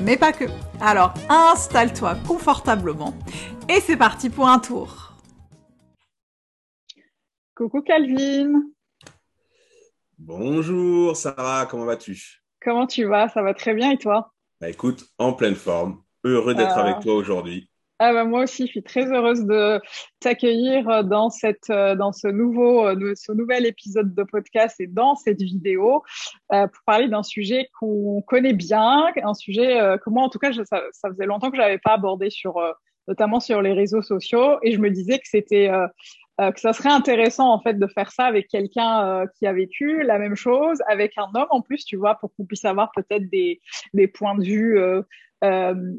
mais pas que. Alors installe-toi confortablement et c'est parti pour un tour. Coucou Calvin. Bonjour Sarah, comment vas-tu? Comment tu vas? Ça va très bien et toi? Bah écoute, en pleine forme. Heureux d'être avec toi aujourd'hui. Ah bah moi aussi, je suis très heureuse de t'accueillir dans cette dans ce nouveau ce nouvel épisode de podcast et dans cette vidéo euh, pour parler d'un sujet qu'on connaît bien, un sujet euh, que moi en tout cas ça, ça, faisait longtemps que j'avais pas abordé sur euh, notamment sur les réseaux sociaux et je me disais que c'était euh, euh, que ça serait intéressant en fait de faire ça avec quelqu'un qui a vécu la même chose, avec un homme en plus, tu vois, pour qu'on puisse avoir peut-être des, des points de vue euh,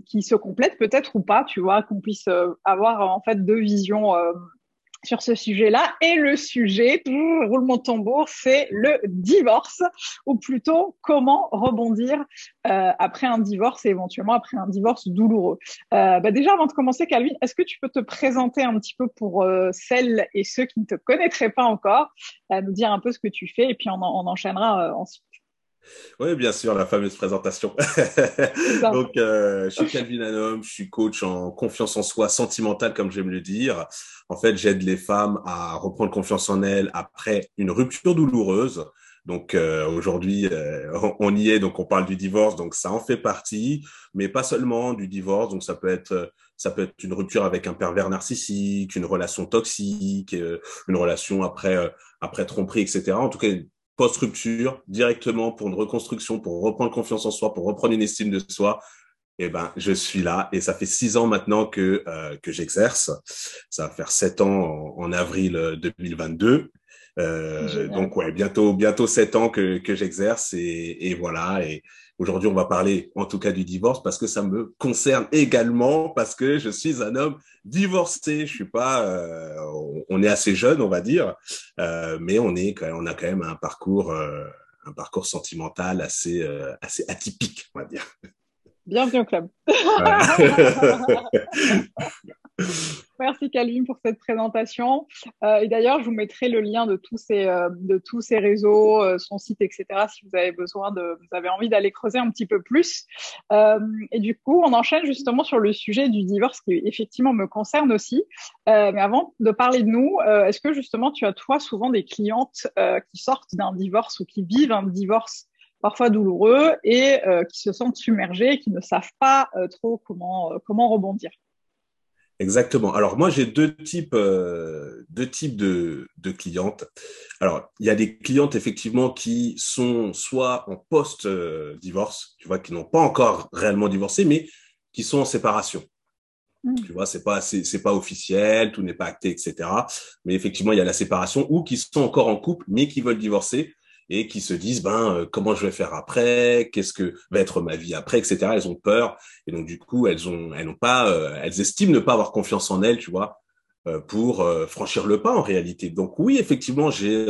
qui se complètent peut-être ou pas, tu vois, qu'on puisse euh, avoir en fait deux visions euh, sur ce sujet-là. Et le sujet, roulement de tambour, c'est le divorce, ou plutôt comment rebondir euh, après un divorce et éventuellement après un divorce douloureux. Euh, bah déjà, avant de commencer, Calvin, est-ce que tu peux te présenter un petit peu pour euh, celles et ceux qui ne te connaîtraient pas encore, nous dire un peu ce que tu fais et puis on, on enchaînera ensuite. Oui, bien sûr, la fameuse présentation. Donc, euh, je suis Calvin Anom, je suis coach en confiance en soi sentimentale, comme j'aime le dire. En fait, j'aide les femmes à reprendre confiance en elles après une rupture douloureuse. Donc euh, aujourd'hui, euh, on y est, donc on parle du divorce, donc ça en fait partie, mais pas seulement du divorce. Donc ça peut être ça peut être une rupture avec un pervers narcissique, une relation toxique, une relation après après tromperie, etc. En tout cas, post-rupture, directement pour une reconstruction, pour reprendre confiance en soi, pour reprendre une estime de soi, eh ben, je suis là et ça fait six ans maintenant que euh, que j'exerce. Ça va faire sept ans en, en avril 2022. Euh, donc ouais, bientôt bientôt sept ans que que j'exerce et, et voilà et Aujourd'hui, on va parler en tout cas du divorce parce que ça me concerne également parce que je suis un homme divorcé. Je suis pas, euh, on est assez jeune, on va dire, euh, mais on est, on a quand même un parcours, euh, un parcours sentimental assez, assez atypique, on va dire. Bienvenue au club. Merci Calvin pour cette présentation. Euh, et d'ailleurs, je vous mettrai le lien de tous ces, euh, de tous ces réseaux, euh, son site, etc. Si vous avez besoin de, vous avez envie d'aller creuser un petit peu plus. Euh, et du coup, on enchaîne justement sur le sujet du divorce qui effectivement me concerne aussi. Euh, mais avant de parler de nous, est-ce que justement tu as toi souvent des clientes qui sortent d'un divorce ou qui vivent un divorce parfois douloureux et qui se sentent submergées, qui ne savent pas trop comment comment rebondir? Exactement. Alors moi j'ai deux types euh, deux types de, de clientes. Alors il y a des clientes effectivement qui sont soit en post divorce, tu vois, qui n'ont pas encore réellement divorcé, mais qui sont en séparation. Mmh. Tu vois, c'est pas c'est pas officiel, tout n'est pas acté, etc. Mais effectivement il y a la séparation ou qui sont encore en couple mais qui veulent divorcer et qui se disent ben euh, comment je vais faire après, qu'est-ce que va être ma vie après, etc. Elles ont peur et donc du coup elles ont elles n'ont pas euh, elles estiment ne pas avoir confiance en elles, tu vois, euh, pour franchir le pas en réalité. Donc oui effectivement j'ai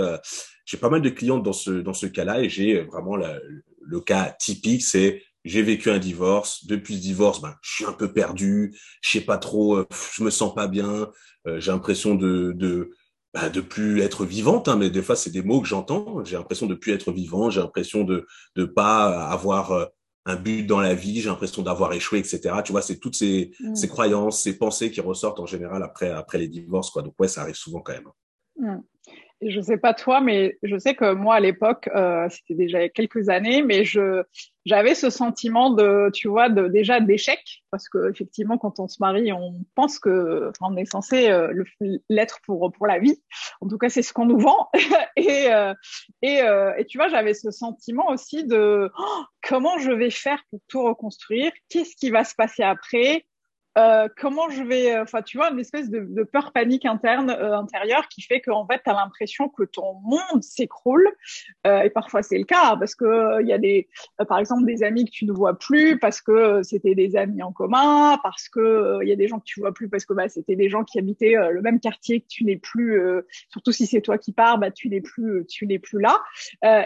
j'ai pas mal de clientes dans ce dans ce cas-là et j'ai vraiment le cas typique c'est j'ai vécu un divorce. Depuis ce divorce, ben, je suis un peu perdu. Je sais pas trop. je me sens pas bien. j'ai l'impression de, de bah, de plus être vivante, hein, mais des fois c'est des mots que j'entends. J'ai l'impression de plus être vivant, j'ai l'impression de ne pas avoir euh, un but dans la vie, j'ai l'impression d'avoir échoué, etc. Tu vois, c'est toutes ces, mm. ces croyances, ces pensées qui ressortent en général après après les divorces, quoi. Donc ouais, ça arrive souvent quand même. Mm je sais pas toi, mais je sais que moi à l'époque, euh, c'était déjà quelques années, mais je j'avais ce sentiment de, tu vois, de déjà d'échec, parce que effectivement, quand on se marie, on pense que on est censé euh, l'être pour pour la vie. En tout cas, c'est ce qu'on nous vend. et euh, et, euh, et tu vois, j'avais ce sentiment aussi de oh, comment je vais faire pour tout reconstruire, qu'est-ce qui va se passer après? Euh, comment je vais, euh, enfin, tu vois, une espèce de, peur panique interne, euh, intérieure qui fait qu'en fait, tu as l'impression que ton monde s'écroule. Et parfois, c'est le cas parce que il y a des, par exemple, des amis que tu ne vois plus parce que c'était des amis en commun, parce que il y a des gens que tu vois plus parce que bah, c'était des gens qui habitaient le même quartier que tu n'es plus, surtout si c'est toi qui pars, bah, tu n'es plus, tu plus là.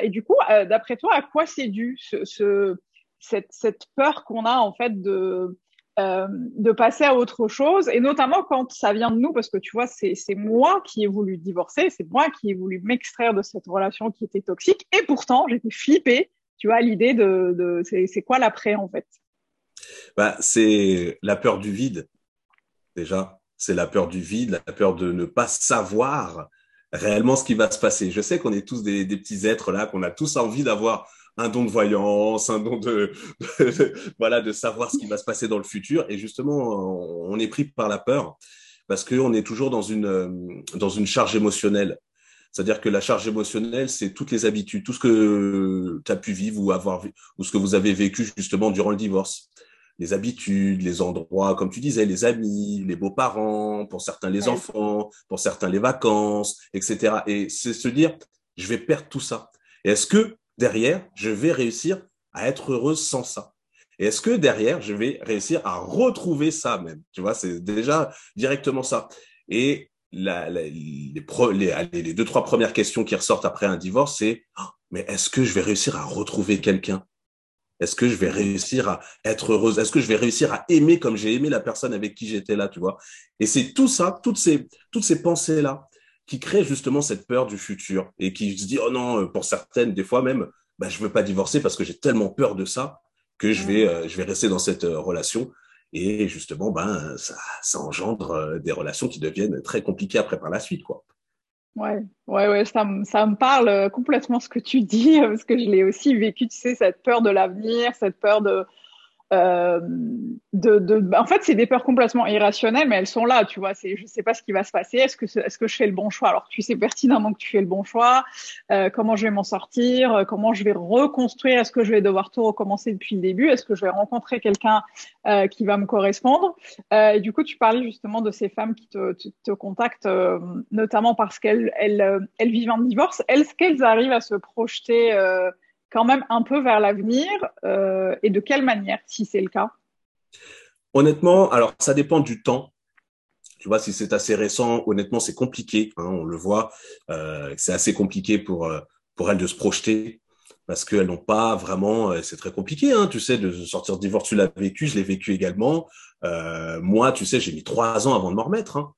et du coup, d'après toi, à quoi c'est dû ce cette, cette peur qu'on a en fait de euh, de passer à autre chose, et notamment quand ça vient de nous, parce que tu vois, c'est moi qui ai voulu divorcer, c'est moi qui ai voulu m'extraire de cette relation qui était toxique, et pourtant j'étais flippée, tu vois, l'idée de, de c'est quoi l'après en fait? Bah, C'est la peur du vide, déjà. C'est la peur du vide, la peur de ne pas savoir réellement ce qui va se passer. Je sais qu'on est tous des, des petits êtres là, qu'on a tous envie d'avoir un don de voyance, un don de, voilà de savoir ce qui va se passer dans le futur. Et justement, on est pris par la peur parce qu'on est toujours dans une dans une charge émotionnelle. C'est-à-dire que la charge émotionnelle, c'est toutes les habitudes, tout ce que tu as pu vivre ou avoir ou ce que vous avez vécu justement durant le divorce. Les habitudes, les endroits, comme tu disais, les amis, les beaux-parents, pour certains les enfants, pour certains les vacances, etc. Et c'est se dire, je vais perdre tout ça. Est-ce que derrière, je vais réussir à être heureuse sans ça. Et est-ce que derrière, je vais réussir à retrouver ça même? Tu vois, c'est déjà directement ça. Et les, deux, trois premières questions qui ressortent après un divorce, c'est oh, mais est-ce que je vais réussir à retrouver quelqu'un? Est-ce que je vais réussir à être heureuse? Est-ce que je vais réussir à aimer comme j'ai aimé la personne avec qui j'étais là, tu vois? Et c'est tout ça, toutes ces, toutes ces pensées-là, qui crée justement cette peur du futur et qui se dit oh non euh, pour certaines des fois même bah, je veux pas divorcer parce que j'ai tellement peur de ça que je vais euh, je vais rester dans cette euh, relation. Et justement ben ça, ça engendre des relations qui deviennent très compliquées après par la suite quoi. Ouais, ouais, ouais, ça, ça me parle complètement ce que tu dis, parce que je l'ai aussi vécu, tu sais, cette peur de l'avenir, cette peur de, euh, en fait, c'est des peurs complètement irrationnelles, mais elles sont là, tu vois. C'est, je sais pas ce qui va se passer. Est-ce que, je fais le bon choix? Alors, tu sais pertinemment que tu fais le bon choix. Euh, comment je vais m'en sortir? Euh, Comment je vais reconstruire? Est-ce que je vais devoir tout recommencer depuis le début? Est-ce que je vais rencontrer quelqu'un qui va me correspondre? Et du coup, tu parlais justement de ces femmes qui te, te, te contactent, notamment parce qu'elles, elles, elles vivent un divorce. Est-ce qu'elles arrivent à se projeter quand même un peu vers l'avenir euh, et de quelle manière, si c'est le cas? Honnêtement, alors ça dépend du temps. Tu vois, si c'est assez récent, honnêtement, c'est compliqué. Hein, on le voit, euh, c'est assez compliqué pour euh, pour elles de se projeter parce qu'elles n'ont pas vraiment. C'est très compliqué, hein, tu sais, de sortir de divorce. Tu l'as vécu, je l'ai vécu également. Moi, tu sais, j'ai mis trois ans avant de m'en remettre. Hein.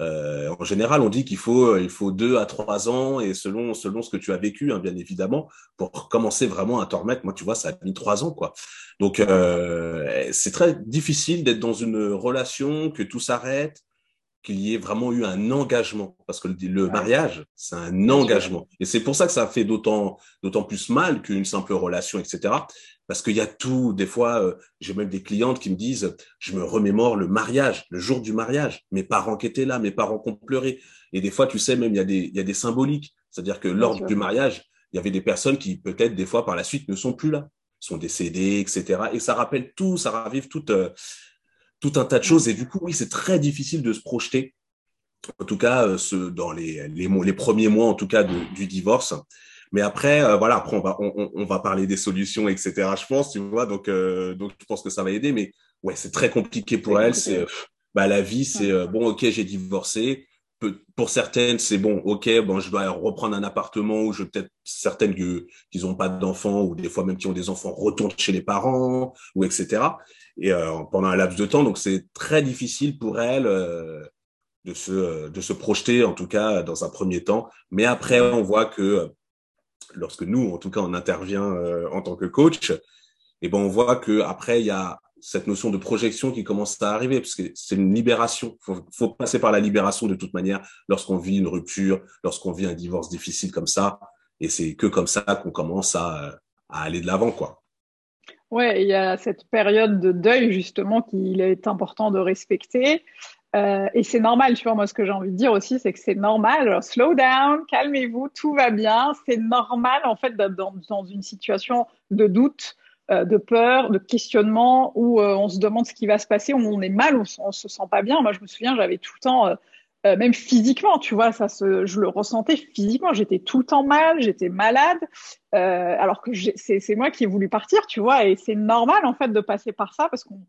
Euh, en général, on dit qu'il faut il faut deux à trois ans et selon selon ce que tu as vécu, hein, bien évidemment, pour commencer vraiment à t'en remettre. Moi, tu vois, ça a mis trois ans, quoi. Donc, euh, c'est très difficile d'être dans une relation que tout s'arrête, qu'il y ait vraiment eu un engagement, parce que le, mariage, c'est un engagement, et c'est pour ça que ça fait d'autant d'autant plus mal qu'une simple relation, etc parce qu'il y a tout. Des fois, euh, j'ai même des clientes qui me disent, je me remémore le mariage, le jour du mariage, mes parents qui étaient là, mes parents qui ont pleuré. Et des fois, tu sais, même il y a des, il y a des symboliques. C'est-à-dire que lors du mariage, il y avait des personnes qui peut-être des fois par la suite ne sont plus là, sont décédées, etc. Et ça rappelle tout, ça ravive tout, euh, tout un tas de choses. Et du coup, oui, c'est très difficile de se projeter. En tout cas, euh, ce, dans les, les, les, premiers mois, en tout cas, de, du divorce. Mais après, euh, voilà, après on va on, on, va parler des solutions, etc. Je pense, tu vois. Donc euh, donc je pense que ça va aider. Mais ouais, c'est très compliqué pour elle. C'est bah la vie, c'est euh, bon, ok, j'ai divorcé. Pour certaines, c'est bon, ok, bon, je dois reprendre un appartement ou je peut-être certaines qui qui n'ont pas d'enfants ou des fois même qui ont des enfants retournent chez les parents ou etc. Et pendant un laps de temps, donc c'est très difficile pour elle de se de se projeter en tout cas dans un premier temps. Mais après, on voit que lorsque nous, en tout cas, on intervient euh, en tant que coach, et eh ben on voit que après il y a cette notion de projection qui commence à arriver parce que c'est une libération. Faut, faut passer par la libération de toute manière lorsqu'on vit une rupture, lorsqu'on vit un divorce difficile comme ça, et c'est que comme ça qu'on commence à, aller de l'avant, quoi. Ouais, il y a cette période de deuil justement qu'il est important de respecter. Euh, et c'est normal, tu vois, moi ce que j'ai envie de dire aussi, c'est que c'est normal, alors, slow down, calmez-vous, tout va bien, c'est normal en fait d'être dans, une situation de doute de peur, de questionnement, où on se demande ce qui va se passer, où on est mal, où on, se sent pas bien. Moi, je me souviens, j'avais tout le temps euh, même physiquement, tu vois, ça je le ressentais physiquement. J'étais tout le temps mal, j'étais malade, euh, alors que c'est moi qui ai voulu partir, tu vois, et c'est normal en fait de passer par ça parce qu'on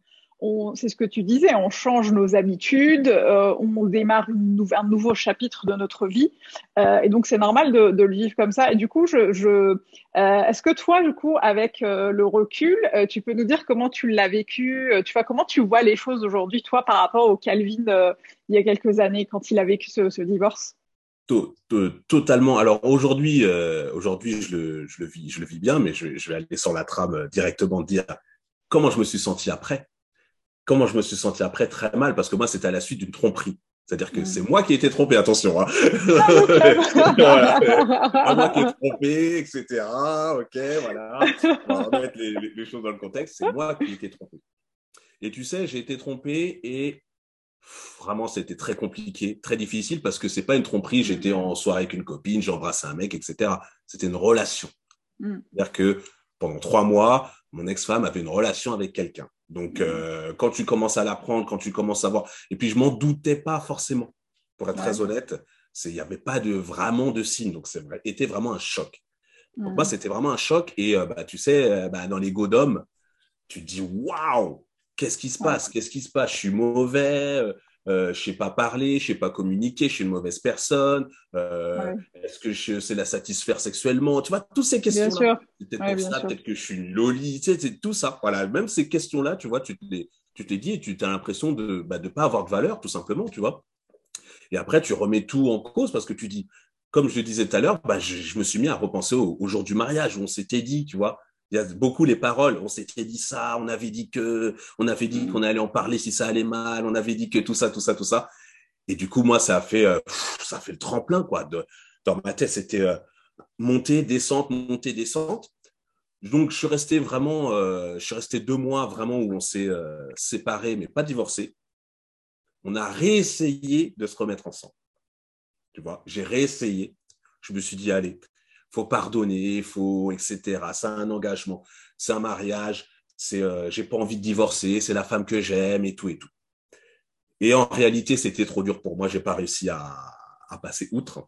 c'est ce que tu disais, on change nos habitudes, euh, on démarre un nouveau chapitre de notre vie, euh, et donc c'est normal de, le vivre comme ça. Et du coup, euh, est-ce que toi, du coup, avec le recul, tu peux nous dire comment tu l'as vécu, tu vois, comment tu vois les choses aujourd'hui, toi, par rapport au Calvin il y a quelques années quand il a vécu ce, ce divorce? Totalement. Alors aujourd'hui, aujourd'hui, je le, je le vis, je le vis bien, mais je, je vais aller sur la trame directement dire comment je me suis senti après comment je me suis senti après Très mal, parce que moi, c'était à la suite d'une tromperie. C'est-à-dire que c'est moi qui ai été trompé, attention. Hein. Ah, moi qui ai trompé, etc. Ok, voilà. On va remettre les, choses dans le contexte. C'est moi qui ai été trompé. Et tu sais, j'ai été trompé et vraiment, c'était très compliqué, très difficile parce que c'est pas une tromperie. J'étais en soirée avec une copine, j'ai embrassé un mec, etc. C'était une relation. Mm. C'est-à-dire que pendant trois mois, mon ex-femme avait une relation avec quelqu'un. Donc, euh, quand tu commences à l'apprendre, quand tu commences à voir, et puis je m'en doutais pas forcément, pour être très honnête, il n'y avait pas de vraiment de signe, donc c'était vraiment un choc. Pour moi, c'était vraiment un choc, et euh, bah, tu sais, euh, bah, dans les d'hommes, tu te dis waouh, qu'est-ce qui se passe, qu'est-ce qui se passe, je suis mauvais, euh, je sais pas parler, je sais pas communiquer, je suis une mauvaise personne. Euh, Est-ce que je sais la satisfaire sexuellement? Tu vois, toutes ces questions-là. Peut-être ça, peut-être que je suis une loli, tu sais, tout ça. Voilà, même ces questions-là, tu vois, tu t'es, tu t'es dit et tu as l'impression de bah, de pas avoir de valeur, tout simplement, tu vois. Et après, tu remets tout en cause parce que tu dis, comme je disais tout à l'heure, bah, je, je, me suis mis à repenser au, au jour du mariage où on s'était dit, tu vois, il y a beaucoup les paroles. On s'était dit ça, on avait dit que, on avait dit mm. qu'on allait en parler si ça allait mal, on avait dit que tout ça, tout ça, tout ça. Et du coup, moi, ça a fait, euh, ça a fait le tremplin, quoi. De, dans ma tête, c'était euh, montée, descente, montée, descente. Donc, je suis resté vraiment, euh, je suis resté deux mois vraiment où on s'est séparés, mais pas divorcés. On a réessayé de se remettre ensemble. Tu vois, j'ai réessayé. Je me suis dit, allez, faut pardonner, faut etc. C'est un engagement, c'est un mariage, c'est euh, j'ai pas envie de divorcer, c'est la femme que j'aime et tout et tout. Et en réalité, c'était trop dur pour moi, j'ai pas réussi à, passer outre.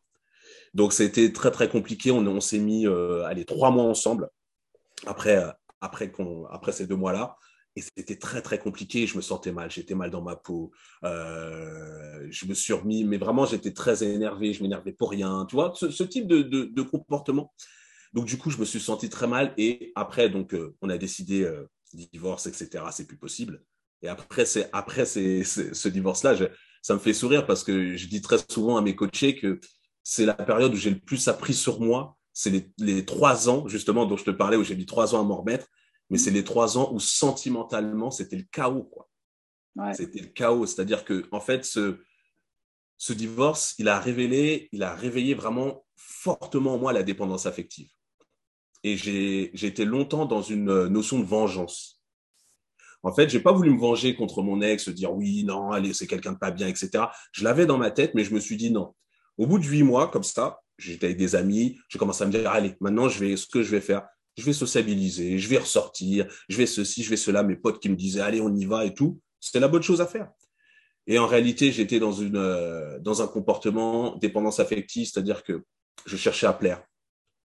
Donc c'était très très compliqué. On, s'est mis euh, allez trois mois ensemble après euh, après qu'on après ces deux mois là. Et c'était très, très compliqué. Je me sentais mal. J'étais mal dans ma peau. Euh, je me suis remis, mais vraiment, j'étais très énervé. Je m'énervais pour rien. Tu vois, ce, type de, de, comportement. Donc, du coup, je me suis senti très mal. Et après, donc, euh, on a décidé euh, divorce, etc. C'est plus possible. Et après, c'est après c'est, ce divorce-là, ça me fait sourire parce que je dis très souvent à mes coachés que c'est la période où j'ai le plus appris sur moi. C'est les, les trois ans, justement, dont je te parlais, où j'ai mis trois ans à m'en remettre mais c'est les trois ans où sentimentalement, c'était le chaos. Quoi. C'était le chaos. C'est-à-dire que, en fait, ce, ce divorce, il a révélé, il a réveillé vraiment fortement en moi la dépendance affective. Et j'ai été longtemps dans une notion de vengeance. En fait, j'ai pas voulu me venger contre mon ex, dire oui, non, allez, c'est quelqu'un de pas bien, etc. Je l'avais dans ma tête, mais je me suis dit non. Au bout de huit mois, comme ça, j'étais avec des amis, j'ai commencé à me dire, allez, maintenant, je vais, ce que je vais faire, je vais sociabiliser, je vais ressortir, je vais ceci, je vais cela, mes potes qui me disaient allez, on y va et tout. C'était la bonne chose à faire. Et en réalité, j'étais dans euh, dans un comportement dépendance affective, c'est-à-dire que je cherchais à plaire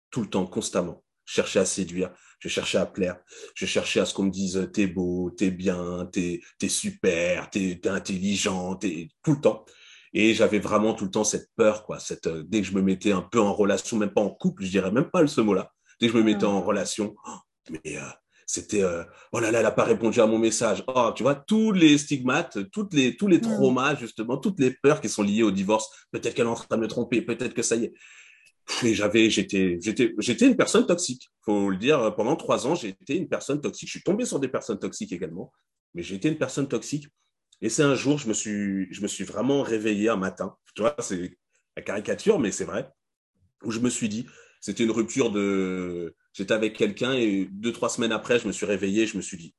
tout le temps, constamment. Je cherchais à séduire, je cherchais à plaire, je cherchais à ce qu'on me dise t'es beau, t'es bien, t'es es super, t'es es intelligent, tout le temps. Et j'avais vraiment tout le temps cette peur, quoi. Cette euh, dès que je me mettais un peu en relation, même pas en couple, je dirais même pas ce mot-là, Dès que je me mettais en relation, oh, mais euh, c'était euh, oh là là, elle n'a pas répondu à mon message. Oh, tu vois, tous les stigmates, toutes les, tous les mm. traumas, justement, toutes les peurs qui sont liées au divorce. Peut-être qu'elle est en train de me tromper, peut-être que ça y est. Et j'avais, j'étais, j'étais, j'étais une personne toxique. Faut le dire, pendant trois ans, j'étais une personne toxique. Je suis tombé sur des personnes toxiques également, mais j'étais une personne toxique. Et c'est un jour, je me suis, je me suis vraiment réveillé un matin. Tu vois, c'est la caricature, mais c'est vrai. Où je me suis dit, c'était une rupture de. J'étais avec quelqu'un et deux, trois semaines après, je me suis réveillé, je me suis dit,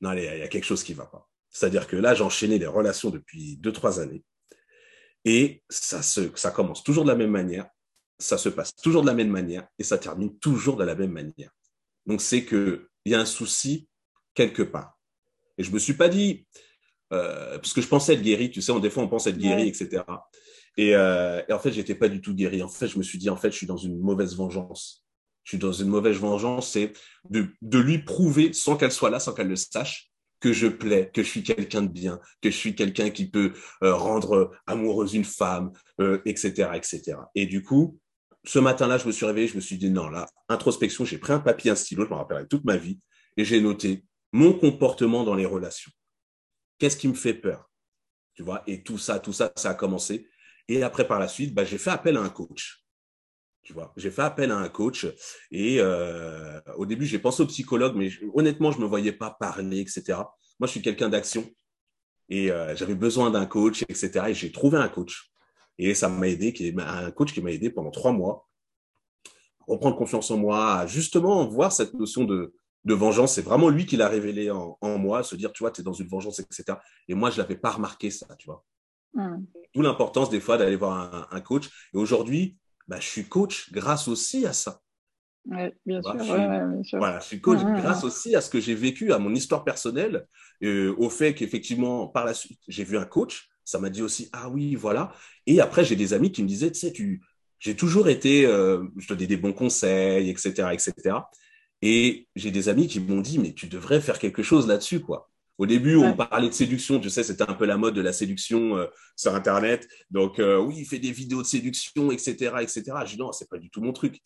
non, allez, il y a quelque chose qui va pas. C'est-à-dire que là, j'enchaînais les relations depuis deux, trois années. Et ça, se, ça commence toujours de la même manière, ça se passe toujours de la même manière et ça termine toujours de la même manière. Donc, c'est que il y a un souci quelque part. Et je me suis pas dit, euh, parce que je pensais être guéri, tu sais, des fois on pense être guéri, etc. Et, euh, et, en fait, j'étais pas du tout guéri. En fait, je me suis dit, en fait, je suis dans une mauvaise vengeance. Je suis dans une mauvaise vengeance, c'est de, de lui prouver, sans qu'elle soit là, sans qu'elle le sache, que je plais, que je suis quelqu'un de bien, que je suis quelqu'un qui peut euh, rendre amoureuse une femme, euh, etc., etc. Et du coup, ce matin-là, je me suis réveillé, je me suis dit non, là, introspection, j'ai pris un papier, un stylo, je me rappellerai toute ma vie, et j'ai noté mon comportement dans les relations. Qu'est-ce qui me fait peur? Tu vois Et tout ça, tout ça, ça a commencé. Et après, par la suite, bah, j'ai fait appel à un coach. Tu vois, j'ai fait appel à un coach et euh, au début, j'ai pensé au psychologue, mais honnêtement, je me voyais pas parler, etc. Moi, je suis quelqu'un d'action et euh, j'avais besoin d'un coach, etc. Et j'ai trouvé un coach et ça m'a aidé, qui un coach qui m'a aidé pendant trois mois à reprendre confiance en moi, à justement voir cette notion de, vengeance. C'est vraiment lui qui l'a révélé en, en, moi, se dire, tu vois, tu es dans une vengeance, etc. Et moi, je l'avais pas remarqué ça, tu vois. Mmh. D'où l'importance des fois d'aller voir un, un coach. Et aujourd'hui, bah, je suis coach grâce aussi à ça. Ouais, bien, sûr, je suis, ouais, bien, sûr, Voilà, je suis coach grâce aussi à ce que j'ai vécu, à mon histoire personnelle, euh, au fait qu'effectivement, par la suite, j'ai vu un coach. Ça m'a dit aussi, ah oui, voilà. Et après, j'ai des amis qui me disaient, tu sais, tu, j'ai toujours été, euh, je te donnais des bons conseils, etc., etc. Et j'ai des amis qui m'ont dit, mais tu devrais faire quelque chose là-dessus, quoi. Au début, on parlait de séduction. Tu sais, c'était un peu la mode de la séduction euh, sur Internet. Donc, euh, oui, il fait des vidéos de séduction, etc., etc. Je dis non, c'est pas du tout mon truc.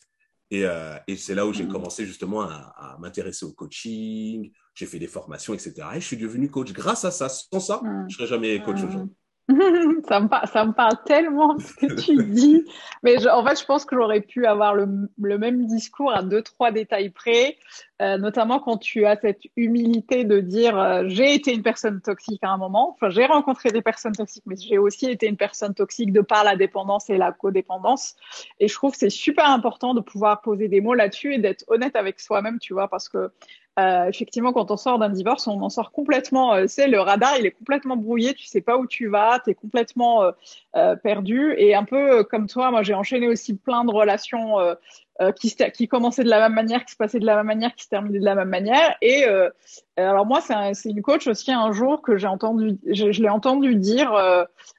Et, euh, et c'est là où j'ai mmh. commencé justement à, à m'intéresser au coaching. J'ai fait des formations, etc. Et je suis devenu coach grâce à ça. Sans ça, mmh. je serais jamais coach mmh. aujourd'hui. ça, me ça me parle tellement ce que tu dis. Mais je, en fait, je pense que j'aurais pu avoir le, le, même discours à deux, trois détails près, euh, notamment quand tu as cette humilité de dire euh, j'ai été une personne toxique à un moment. Enfin, j'ai rencontré des personnes toxiques, mais j'ai aussi été une personne toxique de par la dépendance et la codépendance. Et je trouve que c'est super important de pouvoir poser des mots là-dessus et d'être honnête avec soi-même, tu vois, parce que euh, effectivement, quand on sort d'un divorce, on en sort complètement. Euh, c'est le radar, il est complètement brouillé. Tu sais pas où tu vas, tu es complètement euh, perdu. Et un peu comme toi, moi, j'ai enchaîné aussi plein de relations euh, qui, qui commençaient de la même manière, qui se passaient de la même manière, qui se terminaient de la même manière. Et alors moi, c'est une coach aussi un jour que j'ai entendu, je, je l'ai entendu dire.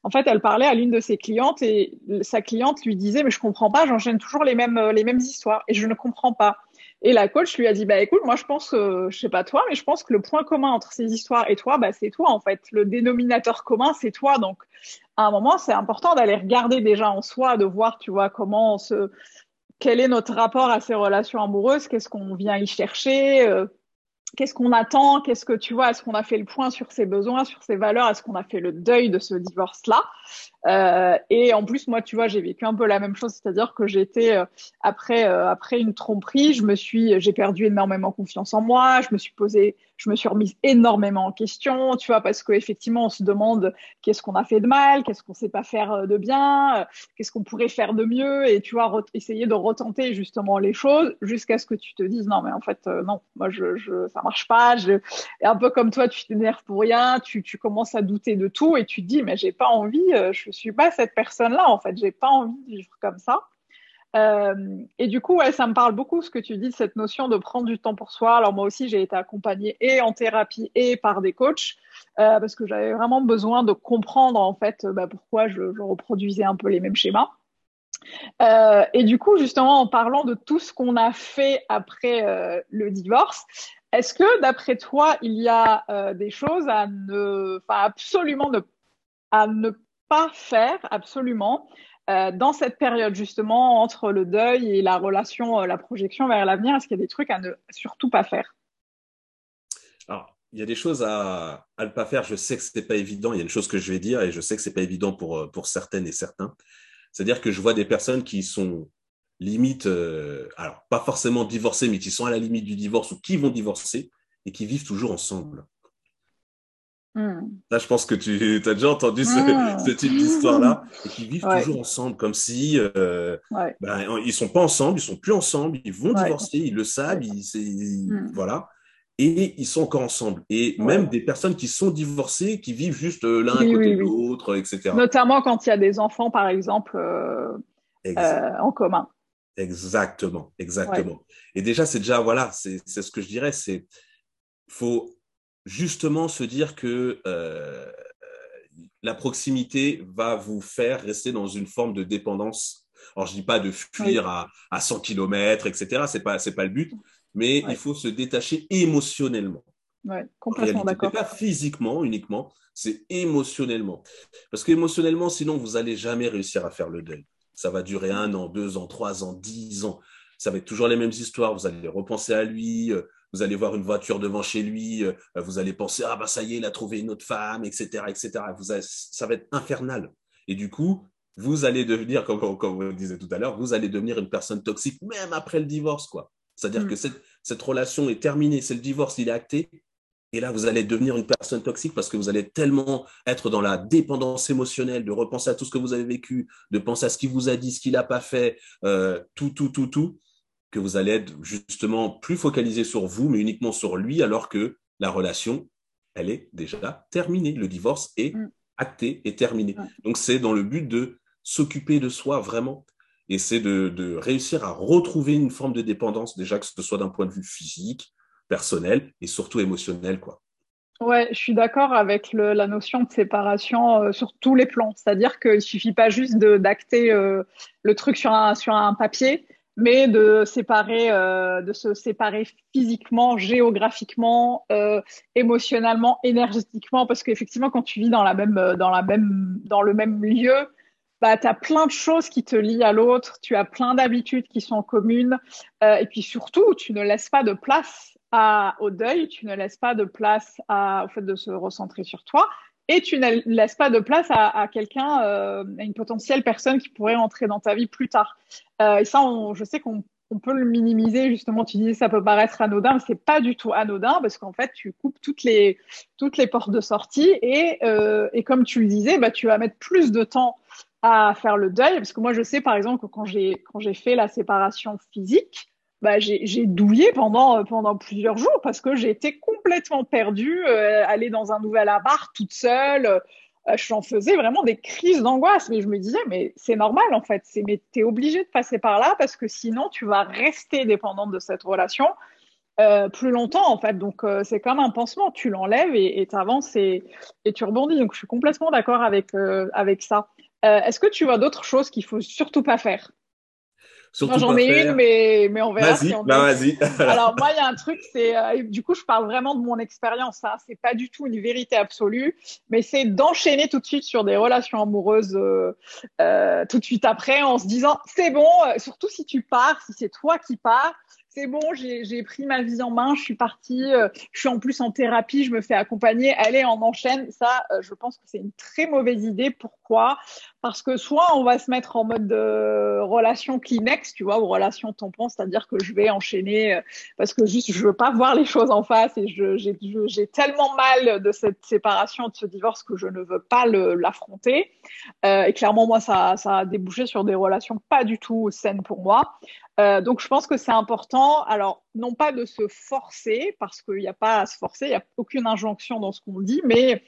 en fait, elle parlait à l'une de ses clientes et sa cliente lui disait, mais je comprends pas, j'enchaîne toujours les mêmes les mêmes histoires et je ne comprends pas. Et la coach lui a dit, bah écoute, moi je pense, que, je sais pas toi, mais je pense que le point commun entre ces histoires et toi, bah c'est toi en fait. Le dénominateur commun, c'est toi. Donc, à un moment, c'est important d'aller regarder déjà en soi, de voir, tu vois, comment on se, quel est notre rapport à ces relations amoureuses, qu'est-ce qu'on vient y chercher, euh, qu'est-ce qu'on attend, qu'est-ce que tu vois, est-ce qu'on a fait le point sur ses besoins, sur ses valeurs, est-ce qu'on a fait le deuil de ce divorce-là euh, Et en plus, moi, tu vois, j'ai vécu un peu la même chose, c'est-à-dire que j'étais euh, après euh, après une tromperie, je me suis, j'ai perdu énormément confiance en moi, je me suis posé, je me suis remise énormément en question, tu vois, parce qu'effectivement, on se demande qu'est-ce qu'on a fait de mal, qu'est-ce qu'on sait pas faire de bien, qu'est-ce qu'on pourrait faire de mieux, et tu vois, essayer de retenter justement les choses jusqu'à ce que tu te dises non, mais en fait, non, moi, je, je ça marche pas. Je... Et un peu comme toi, tu t'énerves pour rien, tu, tu commences à douter de tout et tu te dis mais j'ai pas envie, suis pas cette personne-là en fait, j'ai pas envie de vivre comme ça. Euh, et du coup, ouais, ça me parle beaucoup ce que tu dis, cette notion de prendre du temps pour soi. Alors moi aussi, j'ai été accompagnée et en thérapie et par des coachs euh, parce que j'avais vraiment besoin de comprendre en fait bah, pourquoi je, je, reproduisais un peu les mêmes schémas. Euh, et du coup, justement, en parlant de tout ce qu'on a fait après euh, le divorce, est-ce que, d'après toi, il y a euh, des choses à ne, absolument ne, à ne pas faire, absolument, euh, dans cette période justement entre le deuil et la relation, euh, la projection vers l'avenir Est-ce qu'il y a des trucs à ne surtout pas faire? Alors, il y a des choses à, ne pas faire. Je sais que ce n'est pas évident. Il y a une chose que je vais dire et je sais que ce n'est pas évident pour, pour certaines et certains. C'est-à-dire que je vois des personnes qui sont limite, euh, alors pas forcément divorcés, mais qui sont à la limite du divorce ou qui vont divorcer et qui vivent toujours ensemble. Mm. Là, je pense que tu as déjà entendu ce, mm. ce type d'histoire-là, et qui vivent ouais. toujours ensemble, comme si euh, ouais. ben, ils sont pas ensemble, ils sont plus ensemble, ils vont ouais. divorcer, ils le savent, ils, mm. voilà, et ils sont encore ensemble. Et même des personnes qui sont divorcées, qui vivent juste euh, l'un oui, à côté de l'autre, etc. Notamment quand il y a des enfants, par exemple, euh, en commun. Exactement, exactement. Et déjà, c'est déjà, voilà, c'est ce que je dirais, c'est faut justement se dire que euh, la proximité va vous faire rester dans une forme de dépendance. Alors, je dis pas de fuir à, à 100 km, etc. C'est pas, c'est pas le but, mais il faut se détacher émotionnellement. Ouais, complètement d'accord. Pas physiquement uniquement, c'est émotionnellement. Parce qu'émotionnellement, sinon, vous allez jamais réussir à faire le deuil. Ça va durer un an, deux ans, trois ans, dix ans. Ça va être toujours les mêmes histoires. Vous allez repenser à lui, euh, vous allez voir une voiture devant chez lui, euh, vous allez penser ah bah ça y est, il a trouvé une autre femme, etc., etc. Vous ça va être infernal. Et du coup, vous allez devenir, comme, comme, vous disait tout à l'heure, vous allez devenir une personne toxique même après le divorce, quoi. C'est-à-dire mm. que cette, cette relation est terminée, c'est le divorce, il est acté. Et là, vous allez devenir une personne toxique parce que vous allez tellement être dans la dépendance émotionnelle, de repenser à tout ce que vous avez vécu, de penser à ce qu'il vous a dit, ce qu'il n'a pas fait, euh, tout, tout, tout, tout, que vous allez être justement plus focalisé sur vous, mais uniquement sur lui, alors que la relation, elle est déjà terminée. Le divorce est mm. acté et terminé. Donc, c'est dans le but de s'occuper de soi vraiment. Et c'est de, réussir à retrouver une forme de dépendance, déjà que ce soit d'un point de vue physique, personnel et surtout émotionnel. Quoi. Ouais, je suis d'accord avec la notion de séparation euh, sur tous les plans. C'est-à-dire qu'il suffit pas juste d'acter euh, le truc sur un, sur un papier, mais de séparer, euh, de se séparer physiquement, géographiquement, euh, émotionnellement, énergétiquement, parce qu'effectivement, quand tu vis dans la même, dans la même, dans le même lieu, bah, tu as plein de choses qui te lient à l'autre, tu as plein d'habitudes qui sont communes, euh, et puis surtout, tu ne laisses pas de place à, au deuil, tu ne laisses pas de place à, au fait de se recentrer sur toi, et tu ne laisses pas de place à, quelqu'un, euh, à une potentielle personne qui pourrait entrer dans ta vie plus tard. Euh, et ça, on, je sais qu'on on peut le minimiser justement. Tu disais ça peut paraître anodin, mais c'est pas du tout anodin parce qu'en fait tu coupes toutes les toutes les portes de sortie et euh, et comme tu le disais, bah tu vas mettre plus de temps à faire le deuil parce que moi je sais par exemple que quand j'ai quand j'ai fait la séparation physique, bah, j'ai douillé pendant, euh, pendant plusieurs jours parce que j'étais complètement perdue, euh, aller dans un nouvel appart toute seule. Euh, J'en faisais vraiment des crises d'angoisse, mais je me disais, mais c'est normal en fait, mais t'es obligé de passer par là parce que sinon tu vas rester dépendante de cette relation euh, plus longtemps en fait. Donc euh, c'est comme un pansement, tu l'enlèves et tu avances et, et, tu rebondis. Donc je suis complètement d'accord avec, avec ça. Est-ce que tu vois d'autres choses qu'il faut surtout pas faire? J'en ai une, mais, mais on verra si on bah vas-y. Alors, moi, il y a un truc, c'est, euh, du coup, je parle vraiment de mon expérience, hein. C'est pas du tout une vérité absolue, mais c'est d'enchaîner tout de suite sur des relations amoureuses, euh, euh, tout de suite après, en se disant, c'est bon, euh, surtout si tu pars, si c'est toi qui pars, c'est bon, j'ai pris ma vie en main, je suis partie, euh, je suis en plus en thérapie, je me fais accompagner, allez, on enchaîne. Ça, euh, je pense que c'est une très mauvaise idée. Pourquoi? Parce que soit on va se mettre en mode de relation Kleenex, tu vois, ou relation tampon, c'est-à-dire que je vais enchaîner euh, parce que juste je veux pas voir les choses en face et j'ai tellement mal de cette séparation, de ce divorce que je ne veux pas l'affronter. et clairement, moi, ça, a débouché sur des relations pas du tout saines pour moi. Euh, donc, je pense que c'est important, alors, non pas de se forcer, parce qu'il n'y a pas à se forcer, il n'y a aucune injonction dans ce qu'on dit, mais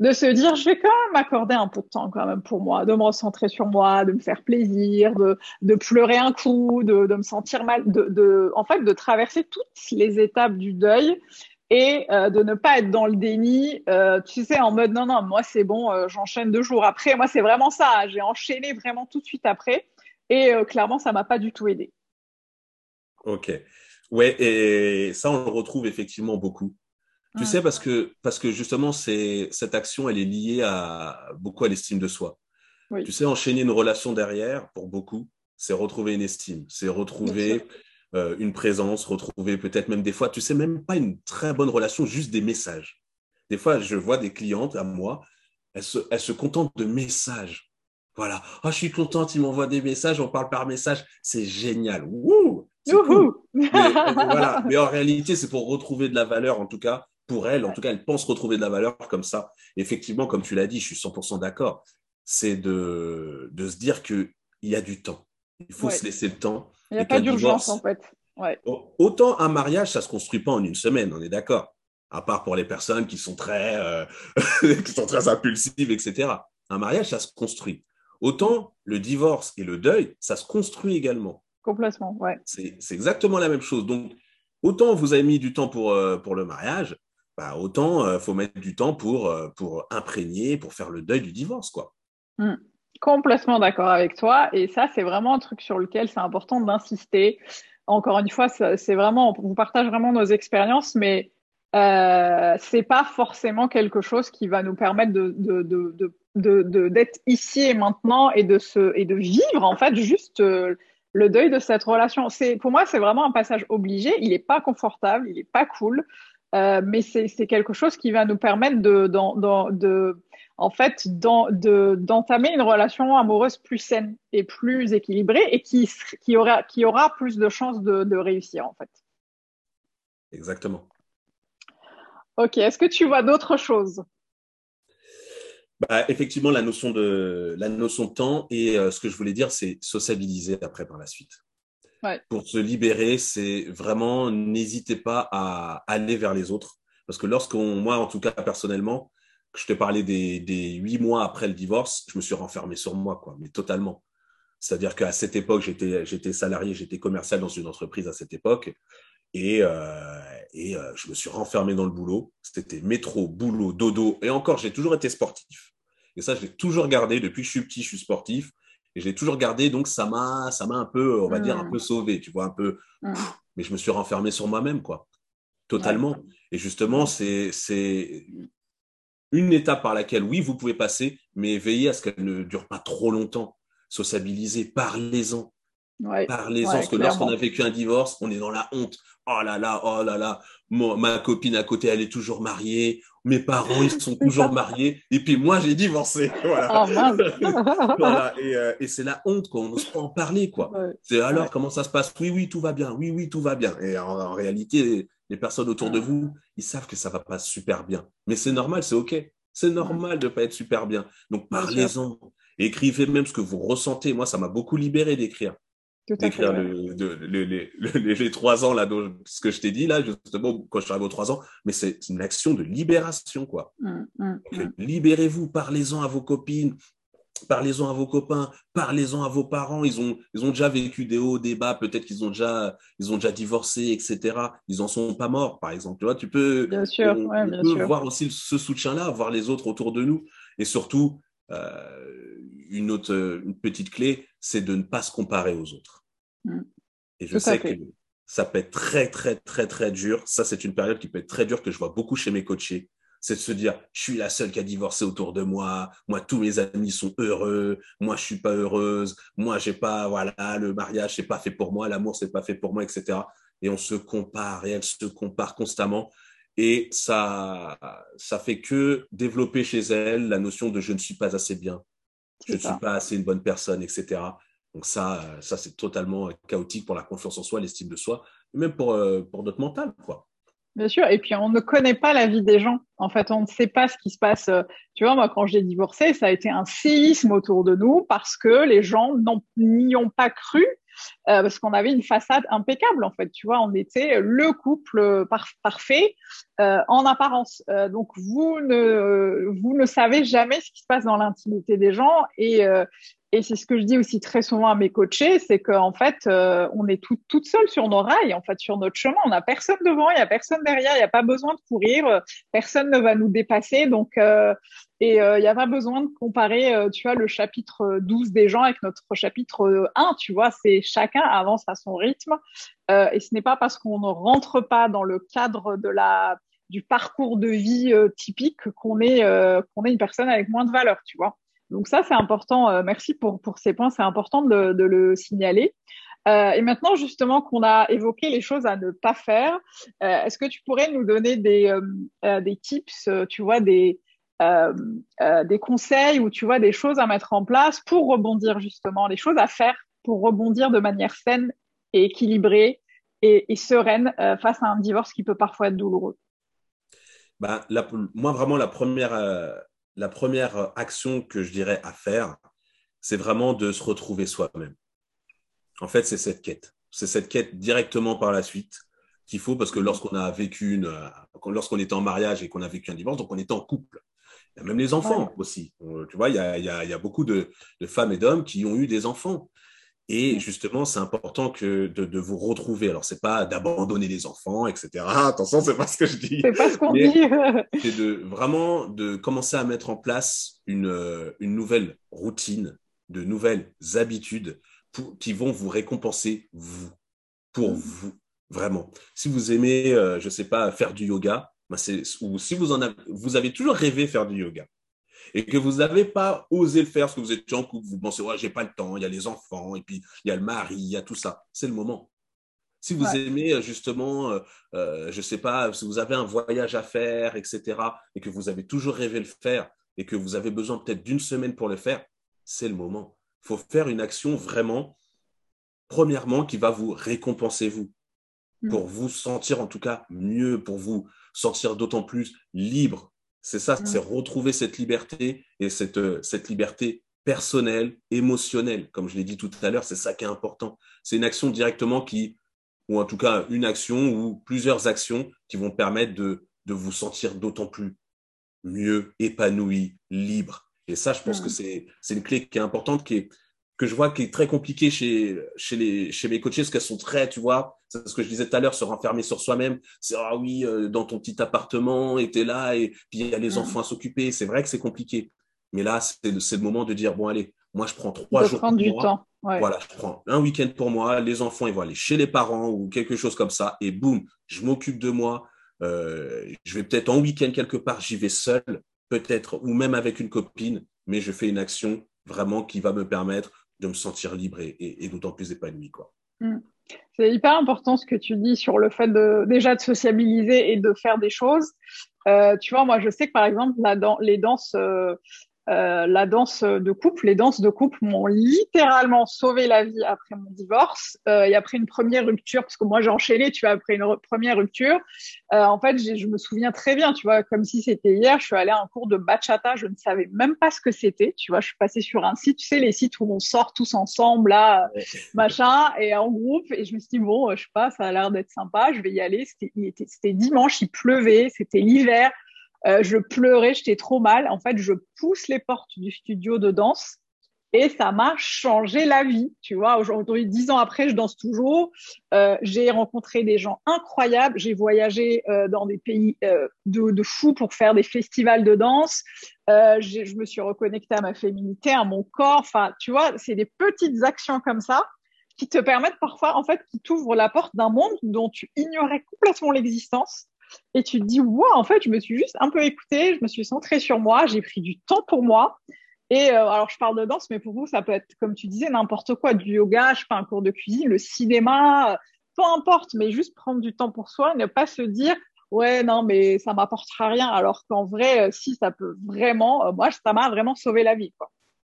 de se dire, je vais quand même m'accorder un peu de temps quand même pour moi, de me recentrer sur moi, de me faire plaisir, de, pleurer un coup, de, me sentir mal, de, de, en fait, de traverser toutes les étapes du deuil et euh, de ne pas être dans le déni, euh, tu sais, en mode non, non, moi c'est bon, euh, j'enchaîne deux jours après. Moi, c'est vraiment ça, j'ai enchaîné vraiment tout de suite après et clairement, ça m'a pas du tout aidé. Ok. Ouais, et ça, on le retrouve effectivement beaucoup. Tu sais, parce que, parce que justement, c'est, cette action, elle est liée à, beaucoup à l'estime de soi. Tu sais, enchaîner une relation derrière, pour beaucoup, c'est retrouver une estime, c'est retrouver euh, une présence, retrouver peut-être même des fois, tu sais, même pas une très bonne relation, juste des messages. Des fois, je vois des clientes à moi, elles se, elles se contentent de messages. Voilà. Oh, je suis contente, ils m'envoient des messages, on parle par message. C'est génial. Wouh mais, en réalité, c'est pour retrouver de la valeur, en tout cas, pour elle. En tout cas, elle pense retrouver de la valeur comme ça. Effectivement, comme tu l'as dit, je suis 100% d'accord. C'est de, de se dire qu'il y a du temps. Il faut se laisser le temps. Il n'y a pas d'urgence, en fait. Autant un mariage, ça ne se construit pas en une semaine, on est d'accord. À part pour les personnes qui sont très, euh, qui sont très impulsives, etc. Un mariage, ça se construit. Autant le divorce et le deuil, ça se construit également. complètement, ouais. C'est exactement la même chose. Donc, autant vous avez mis du temps pour, euh, pour le mariage, bah, autant il faut mettre du temps pour, pour imprégner, pour faire le deuil du divorce, quoi. Hmm. Complètement d'accord avec toi. Et ça, c'est vraiment un truc sur lequel c'est important d'insister. Encore une fois, c'est vraiment, on partage vraiment nos expériences, mais euh, c'est pas forcément quelque chose qui va nous permettre de, d'être ici et maintenant et de se et de vivre en fait juste euh, le deuil de cette relation. C'est pour moi c'est vraiment un passage obligé. Il est pas confortable, il est pas cool, euh, mais c'est quelque chose qui va nous permettre de de, de en fait d'entamer une relation amoureuse plus saine et plus équilibrée et qui qui aura qui aura plus de chances de, de réussir en fait. Exactement. Ok, est-ce que tu vois d'autres choses? Bah, effectivement, la notion de la notion de temps et euh, ce que je voulais dire, c'est sociabiliser après par la suite. Pour se libérer, c'est vraiment n'hésitez pas à aller vers les autres, parce que lorsqu'on, moi en tout cas personnellement, je te parlais des huit mois après le divorce, je me suis renfermé sur moi, quoi, mais totalement. C'est-à-dire qu'à cette époque, j'étais salarié, j'étais commercial dans une entreprise à cette époque, et, euh, euh, je me suis renfermé dans le boulot. C'était métro, boulot, dodo. Et encore, j'ai toujours été sportif. Et ça, je l'ai toujours gardé. Depuis que je suis petit, je suis sportif. Et je l'ai toujours gardé. Donc, ça m'a, ça m'a un peu, on va dire, un mmh. peu sauvé. Tu vois, un peu. Mmh. mais je me suis renfermé sur moi-même, quoi. Totalement. Et justement, c'est, c'est une étape par laquelle, oui, vous pouvez passer, mais veillez à ce qu'elle ne dure pas trop longtemps. Sociabilisez, parlez-en. Parlez-en, parce que lorsqu'on a vécu un divorce, on est dans la honte. Oh là là, oh là là, ma copine à côté, elle est toujours mariée. Mes parents, ils sont toujours mariés. Et puis moi, j'ai divorcé. Voilà. Oh, voilà. Et, euh, et c'est la honte, quoi. On n'ose pas en parler, quoi. C'est alors, comment ça se passe? Oui, oui, tout va bien. Oui, oui, tout va bien. Et en, réalité, les personnes autour de vous, ils savent que ça va pas super bien. Mais c'est normal, c'est OK. C'est normal de pas être super bien. Donc, parlez-en. Écrivez même ce que vous ressentez. Moi, ça m'a beaucoup libéré d'écrire d'écrire les, trois ans là, ce que je t'ai dit là, justement, quand je suis arrivé aux trois ans, mais c'est une action de libération, quoi. Mmh, mmh, mmh. Libérez-vous, parlez-en à vos copines, parlez-en à vos copains, parlez-en à vos parents. Ils ont, ils ont déjà vécu des hauts, des bas, peut-être qu'ils ont déjà, ils ont déjà divorcé, etc. Ils en sont pas morts, par exemple. Tu vois, tu peux, bien sûr, voir aussi ce soutien-là, voir les autres autour de nous, et surtout. Euh, une autre une petite clé, c'est de ne pas se comparer aux autres. Mm. Et je sais que ça peut être très, très, très, très dur. Ça, c'est une période qui peut être très dure que je vois beaucoup chez mes coachés. C'est de se dire, je suis la seule qui a divorcé autour de moi. Moi, tous mes amis sont heureux. Moi, je suis pas heureuse. Moi, j'ai pas, voilà, le mariage, c'est pas fait pour moi. L'amour, c'est pas fait pour moi, etc. Et on se compare et elle se compare constamment. Et ça, ça fait que développer chez elle la notion de je ne suis pas assez bien je ne suis pas assez une bonne personne, etc. Donc ça, euh, ça c'est totalement chaotique pour la confiance en soi, l'estime de soi, même pour, euh, pour notre mental, quoi. Bien sûr, et puis on ne connaît pas la vie des gens. En fait, on ne sait pas ce qui se passe. Euh, tu vois, moi, quand j'ai divorcé, ça a été un séisme autour de nous parce que les gens n'y ont pas cru euh, parce qu'on avait une façade impeccable en fait. Tu vois, on était le couple parfait euh, en apparence. Euh, donc vous ne vous ne savez jamais ce qui se passe dans l'intimité des gens et et c'est ce que je dis aussi très souvent à mes coachés, c'est qu'en fait, euh, on est tout, toute seule sur nos rails, en fait, sur notre chemin. On n'a personne devant, il n'y a personne derrière, il n'y a pas besoin de courir, personne ne va nous dépasser. Donc, euh, et euh, il n'y a pas besoin de comparer, tu vois, le chapitre 12 des gens avec notre chapitre 1, tu vois, c'est chacun avance à son rythme. et ce n'est pas parce qu'on ne rentre pas dans le cadre de la du parcours de vie typique qu'on est qu'on est une personne avec moins de valeur, tu vois. Donc ça, c'est important. Euh, merci pour, pour ces points, c'est important de le, signaler. Euh, et maintenant, justement, qu'on a évoqué les choses à ne pas faire, euh, est-ce que tu pourrais nous donner des, des tips, tu vois, des, des conseils ou tu vois des choses à mettre en place pour rebondir justement, les choses à faire pour rebondir de manière saine et équilibrée et, sereine face à un divorce qui peut parfois être douloureux? Ben, Moi, vraiment, la première la première action que je dirais à faire, c'est vraiment de se retrouver soi-même. En fait, c'est cette quête. C'est cette quête directement par la suite qu'il faut parce que lorsqu'on a vécu une, lorsqu'on était en mariage et qu'on a vécu un divorce, donc on était en couple. Il y a même les enfants aussi. Tu vois, il y a, beaucoup de, femmes et d'hommes qui ont eu des enfants. Et justement, c'est important que de, de, vous retrouver. Alors, c'est pas d'abandonner les enfants, etc. Attention, c'est pas ce que je dis. C'est pas ce qu'on dit. c'est de vraiment de commencer à mettre en place une, une nouvelle routine, de nouvelles habitudes pour, qui vont vous récompenser vous, pour vous, vraiment. Si vous aimez, euh, je sais pas, faire du yoga, ben ou si vous en avez, vous avez toujours rêvé faire du yoga et que vous n'avez pas osé le faire parce que vous êtes en couple, vous pensez, ouais, j'ai pas le temps, il y a les enfants, et puis il y a le mari, il y a tout ça. C'est le moment. Si vous aimez euh, justement, euh, euh, je sais pas, si vous avez un voyage à faire, etc., et que vous avez toujours rêvé le faire, et que vous avez besoin peut-être d'une semaine pour le faire, c'est le moment. Il faut faire une action vraiment, premièrement, qui va vous récompenser vous, mm. pour vous sentir en tout cas mieux, pour vous sentir d'autant plus libre c'est ça, c'est retrouver cette liberté et cette, euh, cette liberté personnelle, émotionnelle. Comme je l'ai dit tout à l'heure, c'est ça qui est important. C'est une action directement qui, ou en tout cas une action ou plusieurs actions qui vont permettre de, de vous sentir d'autant plus mieux, épanoui, libre. Et ça, je pense que c'est une clé qui est importante, qui est, que je vois qui est très compliqué chez, chez, les, chez mes coachés, parce qu'elles sont très, tu vois, c'est ce que je disais tout à l'heure, se renfermer sur soi-même. C'est, ah oui, euh, dans ton petit appartement, et t'es là, et puis il y a les enfants à s'occuper. C'est vrai que c'est compliqué. Mais là, c'est le, le moment de dire, bon, allez, moi, je prends trois jours pour du Temps. Voilà, je prends un week-end pour moi. Les enfants, ils vont aller chez les parents ou quelque chose comme ça. Et boum, je m'occupe de moi. Euh, je vais peut-être en week-end quelque part, j'y vais seul, peut-être, ou même avec une copine, mais je fais une action vraiment qui va me permettre de me sentir libre et, d'autant plus épanoui. Mm. C'est hyper important ce que tu dis sur le fait de déjà de sociabiliser et de faire des choses. Euh, tu vois, moi, je sais que par exemple, les danses, euh, euh, la danse de couple, les danses de couple m'ont littéralement sauvé la vie après mon divorce euh, et après une première rupture, parce que moi j'ai enchaîné, tu vois, après une première rupture. Euh, en fait, je me souviens très bien, tu vois, comme si c'était hier, je suis allée à un cours de bachata, je ne savais même pas ce que c'était, tu vois, je suis passée sur un site, tu sais, les sites où on sort tous ensemble, là, machin, et en groupe, et je me suis dit, bon, je sais pas, ça a l'air d'être sympa, je vais y aller. C'était dimanche, il pleuvait, c'était l'hiver. Euh, je pleurais, j'étais trop mal. En fait, je pousse les portes du studio de danse et ça m'a changé la vie. Tu vois, aujourd'hui, dix ans après, je danse toujours. Euh, j'ai rencontré des gens incroyables. J'ai voyagé euh, dans des pays euh, de, de fous pour faire des festivals de danse. Euh, je me suis reconnectée à ma féminité, à mon corps. Enfin, tu vois, c'est des petites actions comme ça qui te permettent parfois, en fait, qui t'ouvrent la porte d'un monde dont tu ignorais complètement l'existence et tu te dis, wow, en fait, je me suis juste un peu écoutée, je me suis centrée sur moi, j'ai pris du temps pour moi. Et euh, alors, je parle de danse, mais pour vous, ça peut être, comme tu disais, n'importe quoi, du yoga, je fais un cours de cuisine, le cinéma, peu importe, mais juste prendre du temps pour soi, ne pas se dire, ouais, non, mais ça m'apportera rien, alors qu'en vrai, euh, si, ça peut vraiment, euh, moi, ça m'a vraiment sauvé la vie, quoi.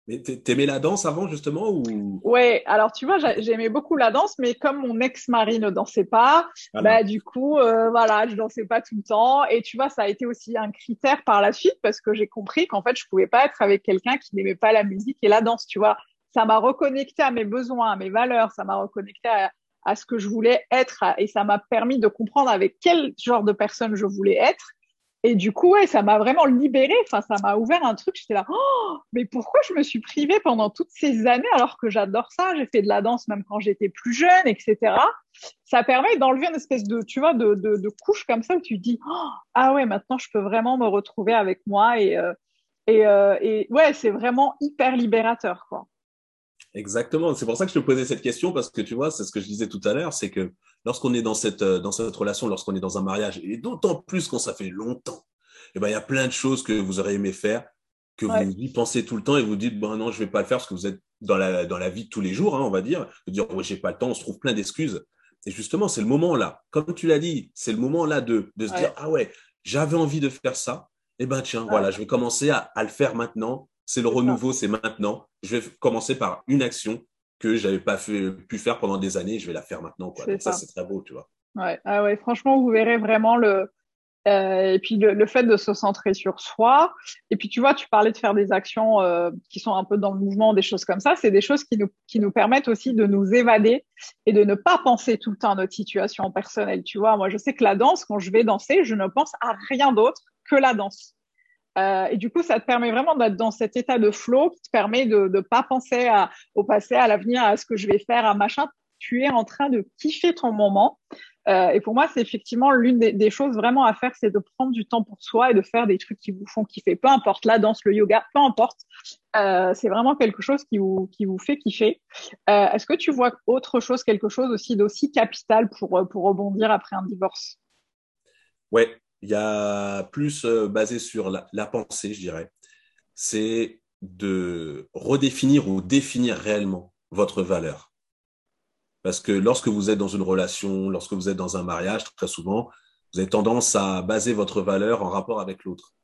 Mais t'aimais la danse avant justement ou? Ouais, alors tu vois, j'aimais beaucoup la danse, mais comme mon ex-mari ne dansait pas, bah du coup, euh, voilà, je dansais pas tout le temps. Et tu vois, ça a été aussi un critère par la suite parce que j'ai compris qu'en fait, je pouvais pas être avec quelqu'un qui n'aimait pas la musique et la danse. Tu vois, ça m'a reconnecté à mes besoins, à mes valeurs, ça m'a reconnecté à, à ce que je voulais être et ça m'a permis de comprendre avec quel genre de personne je voulais être et du coup, ouais, ça m'a vraiment libérée. Enfin, ça m'a ouvert un truc. J'étais là, oh, mais pourquoi je me suis privée pendant toutes ces années alors que j'adore ça? J'ai fait de la danse même quand j'étais plus jeune, etc. Ça permet d'enlever une espèce de, tu vois, de, de, de, couche comme ça où tu dis, oh, ah ouais, maintenant je peux vraiment me retrouver avec moi et euh, et, euh, et ouais, c'est vraiment hyper libérateur, quoi. Exactement. C'est pour ça que je te posais cette question parce que tu vois, c'est ce que je disais tout à l'heure, c'est que lorsqu'on est dans cette, euh, dans cette relation, lorsqu'on est dans un mariage, et d'autant plus quand ça fait longtemps, eh ben, il y a plein de choses que vous aurez aimé faire, que vous y pensez tout le temps et vous dites, bon, non, je vais pas le faire parce que vous êtes dans la, dans la vie de tous les jours, hein, on va dire, de dire, ouais, j'ai pas le temps, on se trouve plein d'excuses. Et justement, c'est le moment là, comme tu l'as dit, c'est le moment là de, de se dire, ah ouais, j'avais envie de faire ça, et eh ben tiens, voilà, je vais commencer à, à le faire maintenant. C'est le renouveau, c'est maintenant. Je vais commencer par une action que j'avais pas fait, pu faire pendant des années, je vais la faire maintenant. Quoi. ça, c'est très beau, tu vois. Ouais. Ah ouais, franchement, vous verrez vraiment le. Euh, et puis le, le, fait de se centrer sur soi. Et puis tu vois, tu parlais de faire des actions euh, qui sont un peu dans le mouvement, des choses comme ça. C'est des choses qui nous, qui nous permettent aussi de nous évader et de ne pas penser tout le temps à notre situation personnelle. Tu vois, moi, je sais que la danse, quand je vais danser, je ne pense à rien d'autre que la danse. Euh, et du coup, ça te permet vraiment d'être dans cet état de flow qui te permet de ne pas penser à, au passé, à l'avenir, à ce que je vais faire, à machin. Tu es en train de kiffer ton moment. Euh, et pour moi, c'est effectivement l'une des, des, choses vraiment à faire, c'est de prendre du temps pour soi et de faire des trucs qui vous font kiffer. Peu importe la danse, le yoga, peu importe. Euh, c'est vraiment quelque chose qui vous, qui vous fait kiffer. Euh, Est-ce que tu vois autre chose, quelque chose aussi d'aussi capital pour, pour rebondir après un divorce? Ouais, il y a plus euh, basé sur la, la pensée, je dirais. C'est de redéfinir ou définir réellement votre valeur. Parce que lorsque vous êtes dans une relation, lorsque vous êtes dans un mariage, très souvent, vous avez tendance à baser votre valeur en rapport avec l'autre.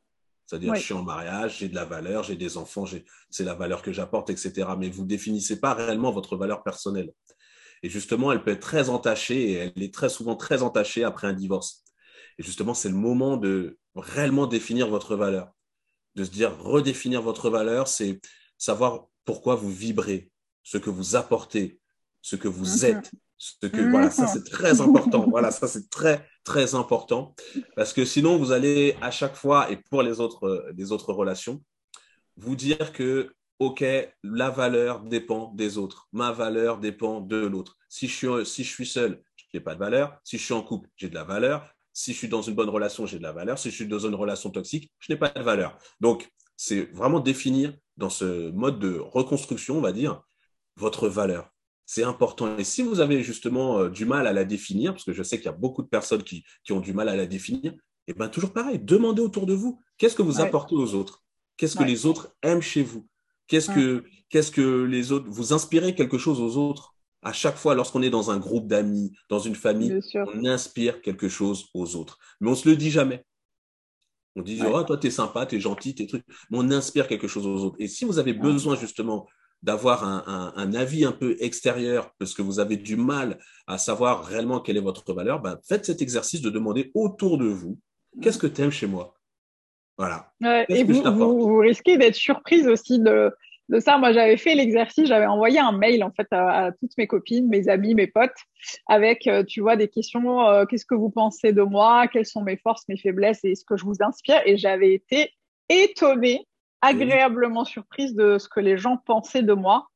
C'est-à-dire, oui. je suis en mariage, j'ai de la valeur, j'ai des enfants, c'est la valeur que j'apporte, etc. Mais vous définissez pas réellement votre valeur personnelle. Et justement, elle peut être très entachée et elle est très souvent très entachée après un divorce. Et justement, c'est le moment de réellement définir votre valeur. De se dire, redéfinir votre valeur, c'est savoir pourquoi vous vibrez, ce que vous apportez, ce que vous mm-hmm. êtes. Ce que. Voilà, ça c'est très important. voilà, ça c'est très, très important. Parce que sinon, vous allez à chaque fois, et pour les autres, les autres relations, vous dire que, OK, la valeur dépend des autres. Ma valeur dépend de l'autre. Si, je suis, si je suis seul, je n'ai pas de valeur. Si je suis en couple, j'ai de la valeur. Si je suis dans une bonne relation, j'ai de la valeur. Si je suis dans une relation toxique, je n'ai pas de valeur. Donc, c'est vraiment définir dans ce mode de reconstruction, on va dire, votre valeur c'est important. Et si vous avez justement du mal à la définir, parce que je sais qu'il y a beaucoup de personnes qui, qui, ont du mal à la définir, et eh bien toujours pareil, demandez autour de vous, qu'est-ce que vous ouais. apportez aux autres? Qu'est-ce que ouais. les autres aiment chez vous? Qu'est-ce ouais. que qu'est-ce que les autres vous inspirez quelque chose aux autres? À chaque fois, lorsqu'on est dans un groupe d'amis, dans une famille, on inspire quelque chose aux autres. Mais on se le dit jamais. On dit, oh, toi, t'es sympa, t'es gentil, t'es truc. Mais on inspire quelque chose aux autres. Et si vous avez besoin, justement, d'avoir un, un, un, avis un peu extérieur parce que vous avez du mal à savoir réellement quelle est votre valeur, ben, faites cet exercice de demander autour de vous qu'est-ce que tu aimes chez moi? Voilà. Ouais, et vous, vous, vous, risquez d'être surprise aussi de, de ça. Moi, j'avais fait l'exercice, j'avais envoyé un mail en fait à, toutes mes copines, mes amis, mes potes, avec, euh, tu vois, des questions. Euh, qu'est-ce que vous pensez de moi? Quelles sont mes forces, mes faiblesses et ce que je vous inspire? Et j'avais été étonnée agréablement surprise de ce que les gens pensaient de moi.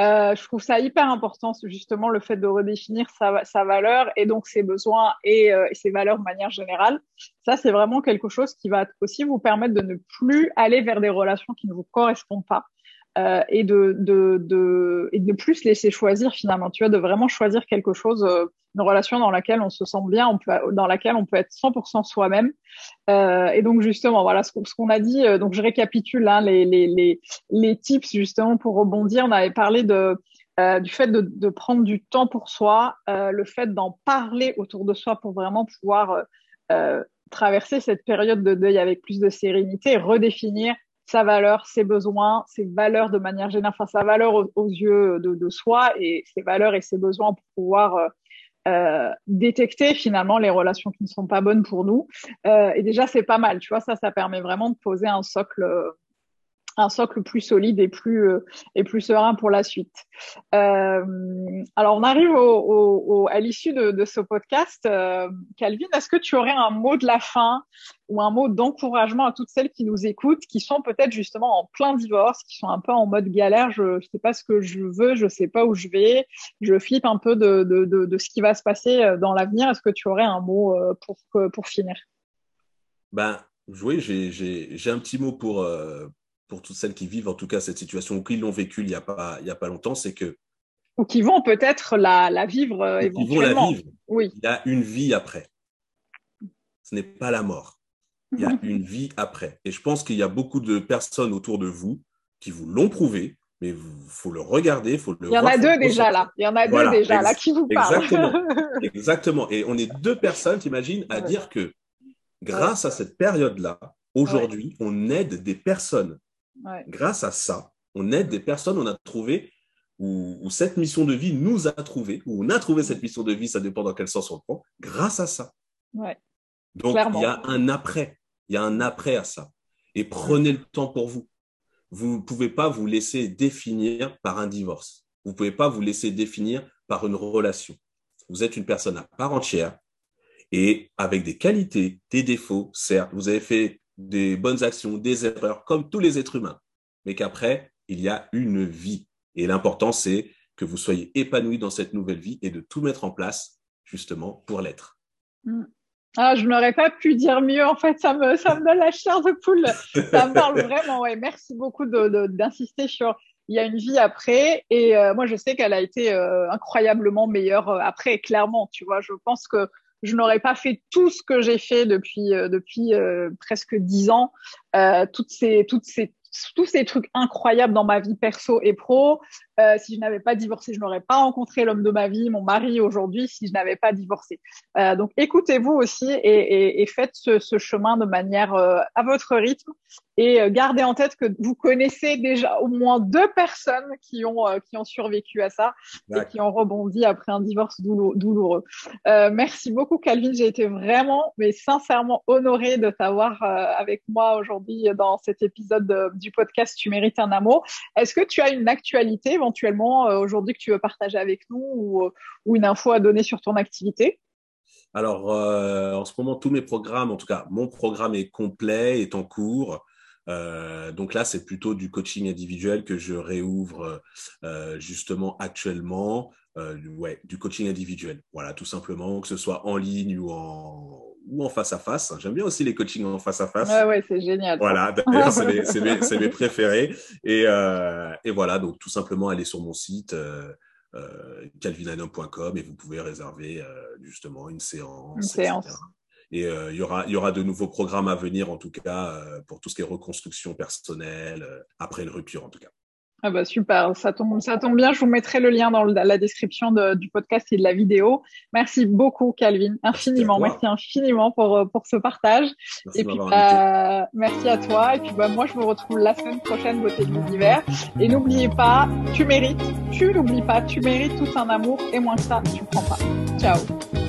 Euh, je trouve ça hyper important, justement, le fait de redéfinir sa, sa valeur et donc ses besoins et, euh, et, ses valeurs de manière générale. Ça, c'est vraiment quelque chose qui va aussi vous permettre de ne plus aller vers des relations qui ne vous correspondent pas. Euh, et de, de, de, et de plus laisser choisir finalement, tu vois, de vraiment choisir quelque chose, euh, une relation dans laquelle on se sent bien, on peut, dans laquelle on peut être 100% soi-même. Euh, et donc justement, voilà ce, ce qu'on a dit. Euh, donc je récapitule hein, les, les, les, les tips justement pour rebondir. On avait parlé de euh, du fait de, de, prendre du temps pour soi, le fait d'en parler autour de soi pour vraiment pouvoir traverser cette période de deuil avec plus de sérénité, redéfinir sa valeur, ses besoins, ses valeurs de manière générale, enfin sa valeur aux, yeux de, de, soi et ses valeurs et ses besoins pour pouvoir euh, euh, détecter finalement les relations qui ne sont pas bonnes pour nous. Euh, et déjà c'est pas mal, tu vois, ça, ça permet vraiment de poser un socle un socle plus solide et plus euh, et plus serein pour la suite. Euh, alors on arrive à l'issue de, ce podcast. Euh, Calvin, est-ce que tu aurais un mot de la fin ou un mot d'encouragement à toutes celles qui nous écoutent, qui sont peut-être justement en plein divorce, qui sont un peu en mode galère, je ne sais pas ce que je veux, je sais pas où je vais, je flippe un peu de, de, de, ce qui va se passer dans l'avenir. Est-ce que tu aurais un mot pour pour finir? Ben oui, j'ai un petit mot pour pour toutes celles qui vivent en tout cas cette situation ou qui l'ont vécu il n'y a pas il y a pas longtemps, c'est que ou qui vont peut-être la, la vivre euh, éventuellement. Qui vont la vivre. Oui. Il y a une vie après. Ce n'est pas la mort. Il y a une vie après. Et je pense qu'il y a beaucoup de personnes autour de vous qui vous l'ont prouvé, mais il faut le regarder, faut le Il y en a deux déjà là. Il y en a voilà. deux déjà là qui vous parlent. Exactement. Exactement. Et on est deux personnes, t'imagines, à dire que grâce à cette période-là, aujourd'hui, ouais. on aide des personnes Ouais. Grâce à ça, on aide des personnes, on a trouvé, ou, cette mission de vie nous a trouvé, ou on a trouvé cette mission de vie, ça dépend dans quel sens on le prend, grâce à ça. Ouais. Donc, Clairement. il y a un après. Il y a un après à ça. Et prenez le temps pour vous. Vous ne pouvez pas vous laisser définir par un divorce. Vous ne pouvez pas vous laisser définir par une relation. Vous êtes une personne à part entière et avec des qualités, des défauts, certes. Vous avez fait des bonnes actions, des erreurs, comme tous les êtres humains, mais qu'après, il y a une vie. Et l'important, c'est que vous soyez épanoui dans cette nouvelle vie et de tout mettre en place, justement, pour l'être. Mm. Ah, je n'aurais pas pu dire mieux. En fait, ça me, ça me donne la chair de poule. Ça me parle vraiment. Ouais, merci beaucoup d'insister sur il y a une vie après. Et euh, moi, je sais qu'elle a été euh, incroyablement meilleure euh, après. Clairement, tu vois, je pense que je n'aurais pas fait tout ce que j'ai fait depuis depuis presque dix ans. toutes ces toutes ces tous ces trucs incroyables dans ma vie perso et pro. Euh, si je n'avais pas divorcé, je n'aurais pas rencontré l'homme de ma vie, mon mari aujourd'hui, si je n'avais pas divorcé. Euh, donc écoutez-vous aussi et, et, et faites ce, ce, chemin de manière euh, à votre rythme et gardez en tête que vous connaissez déjà au moins deux personnes qui ont qui ont survécu à ça et qui ont rebondi après un divorce douloureux. merci beaucoup Calvin, j'ai été vraiment mais sincèrement honorée de t'avoir avec moi aujourd'hui dans cet épisode du podcast Tu mérites un amour. Est-ce que tu as une actualité? Euh, aujourd'hui que tu veux partager avec nous ou, euh, ou, une info à donner sur ton activité Alors, euh, en ce moment, tous mes programmes, en tout cas, mon programme est complet, est en cours. donc là, c'est plutôt du coaching individuel que je réouvre justement actuellement. ouais, du coaching individuel. Voilà, tout simplement, que ce soit en ligne ou en, ou en face à face. J'aime bien aussi les coachings en face à face. Ouais, ouais, c'est génial. Voilà, d'ailleurs, c'est mes, mes, mes, préférés. Et, euh, et, voilà, donc tout simplement aller sur mon site euh, euh, et vous pouvez réserver euh, justement une séance. Une séance. Et il y aura, y aura de nouveaux programmes à venir, en tout cas, pour tout ce qui est reconstruction personnelle, après une rupture, en tout cas. Ah bah super, ça tombe, ça tombe bien. Je vous mettrai le lien dans la description de, du podcast et de la vidéo. Merci beaucoup, Calvin, infiniment. Merci, infiniment pour euh, pour ce partage. Merci et puis bah, merci à toi. Et puis bah moi, je vous retrouve la semaine prochaine, beauté de l'univers. Et n'oubliez pas, tu mérites. Tu n'oublies pas, tu mérites tout un amour et moins que ça, tu prends pas. Ciao.